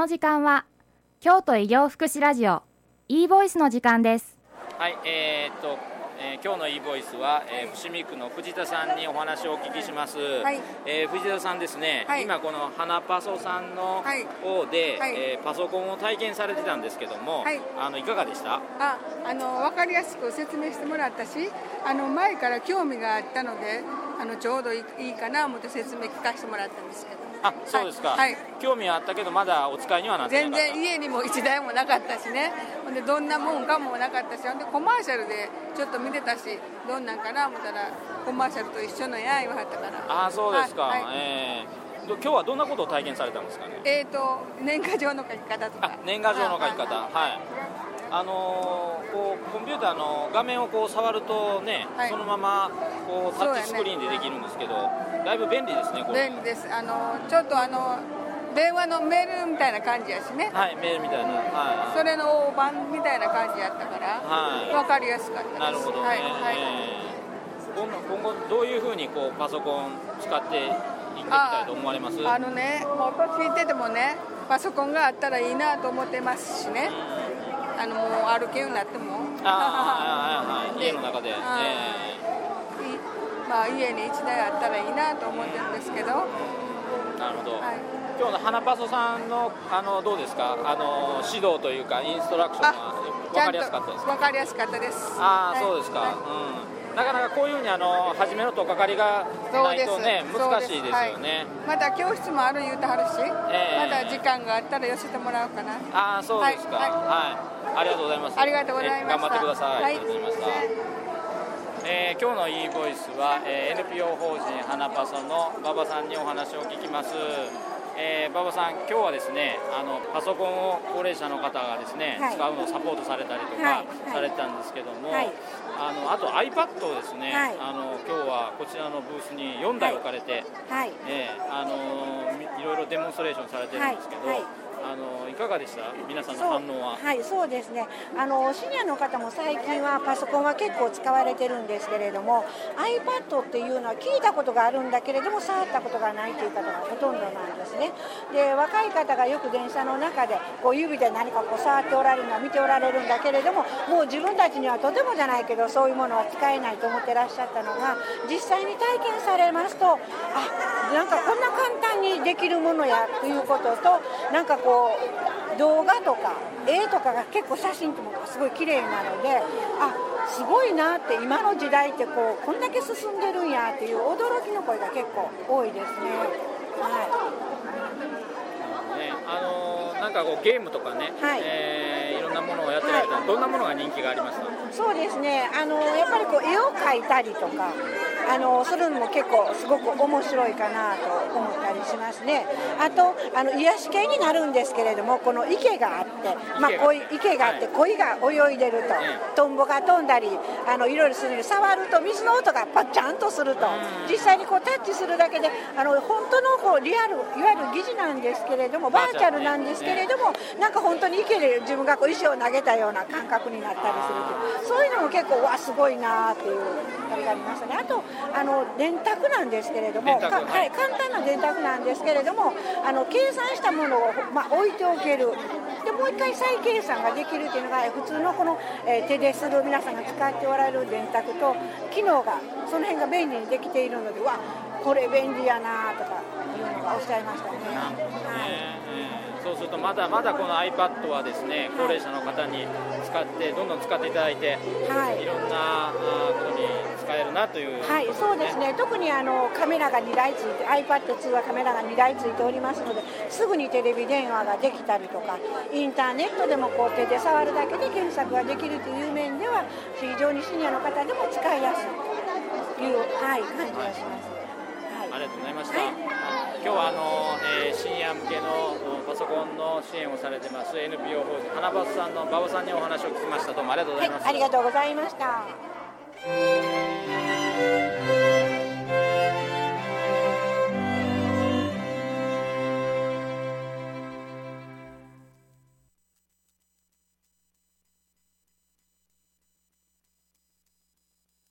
の時間は京都医療福祉ラジオ e ボイスの時間です。はい、えー、っと、えー今日の e ボイスは、えー、伏見区の藤田さんにお話をお聞きします。はい。えー藤田さんですね、はい。今この花パソさんのはい。方で、はい。えーパソコンを体験されてたんですけども、はい。あのいかがでした？ああの分かりやすく説明してもらったしあの前から興味があったのであのちょうどいいかな思って説明聞かせてもらったんですけど。あ、そうですか。はい。興味はあったけどまだお使いにはなってな全。然家にも一台もなかったしね。ほんでどんなもんかもなかったし。ほんでコマーシャルでちょっと見てたしどんなんかな思ったらコマーシャルと一緒のや言わはったから。あー、そうですか。はい。はい。えー。ど今日はどんなことを体験されたんですかね？えーと年賀状の書き方とか。あ年賀状の書き方、あはい。あのーこうコンピューターの画面をこう触るとね、はいそのままこうタッチスクリーンでできるんですけど、だいぶ便利ですねこれ。便利ですあのちょっとあの電話のメールみたいな感じやしねはい、メールみたいな。はそれの大判みたいな感じやったから、はい分かりやすかったでい。すなるほどね。はいはいえー今後今後どういうふうにこうパソコン使っていってみたいと思われます？あのねもう年いっててもねパソコンがあったらいいなと思ってますしねあのもう歩けるようになっても。あーはいはいはい家の中で。うんえ。いまあ家に1台あったらいいなと思ってるんですけど、はーなるほど。い、今日の花パソさんのあのどうですか？あの指導というかインストラクションが分かりやすかったですか？分かりやすかったです。ああ、はい。そうですか、はい。うん、なかなかこういうふうにあの初めの取っかかりがないとね難しいですよね、はい。まだ教室もある言うてはるし、ええ。まだ時間があったら寄せてもらおうかな。ああそうですか。は、はい。いありがとうございます。ありがとうございました。え頑張ってください、はい。ありがとうございました、えー今日の e ボイスは、えー NPO 法人花パソの馬場さんにお話を聞きます。えー馬場さん、今日はですねあのパソコンを高齢者の方がですね、はい。使うのをサポートされたりとか、はい。はい。されてたんですけども、はい。あのあと iPad をですね、はい。あの今日はこちらのブースに4台置かれて、はい。ええあのみいろいろデモンストレーションされてるんですけど、はい。はいあのいかがでした？皆さんの反応は。はい、そうですね。あのシニアの方も最近はパソコンは結構使われてるんですけれども、iPad っていうのは聞いたことがあるんだけれども触ったことがないという方がほとんどなんですね。で、若い方がよく電車の中でこう指で何かこう触っておられるのは見ておられるんだけれども、もう自分たちにはとてもじゃないけどそういうものは使えないと思ってらっしゃったのが、実際に体験されますと、あ、なんかこんな簡単にできるものやということと、なんかこう動画とか絵とかが結構写真ともすごい綺麗なのであすごいなって今の時代ってこうこんだけ進んでるんやっていう驚きの声が結構多いですね。はね、あのなんかこうゲームとかね、はいえーいろんなものをやってられたら、どんなものが人気がありました。い、そうですねあのやっぱりこう絵を描いたりとかあのするのも結構すごく面白いかなと思ったりしますね。あとあの癒し系になるんですけれどもこの池があって、まあ、池。がこう池があって鯉が泳いでると、トンボが飛んだりあのいろいろする触ると水の音がパッチャンとすると実際にこうタッチするだけであの本当のこうリアルいわゆる疑似なんですけれどもバーチャルなんですけれどもなんか本当に池で自分がこう石を投げたような感覚になったりするというそういうのも結構わすごいなっていうあれがありましたね。あとあの電卓なんですけれどもはい、簡単な電卓なんですけれどもあの計算したものを、まあ、置いておける。でもう一回再計算ができるっていうのが普通のこの、えー手でする皆さんが使っておられる電卓と機能がその辺が便利にできているのでわこれ便利やなとかいうのがおっしゃいましたね。そうするとまだまだこの iPad はですね高齢者の方に使ってどんどん使っていただいて、はい。いろんななという、はい、そうですね。特にあのカメラが2台ついて、iPad2 はカメラが2台ついておりますので、すぐにテレビ電話ができたりとか、インターネットでもこう手で触るだけで検索ができるという面では、非常にシニアの方でも使いやすいという、はい、感じがします。はいありがとうございました、はい今日はあの、えーシニア向けのおパソコンの支援をされてます NPO 法人花バスさんの馬場さんにお話を聞きましたどうもありがとうございます、はい、ありがとうございました。Thank you.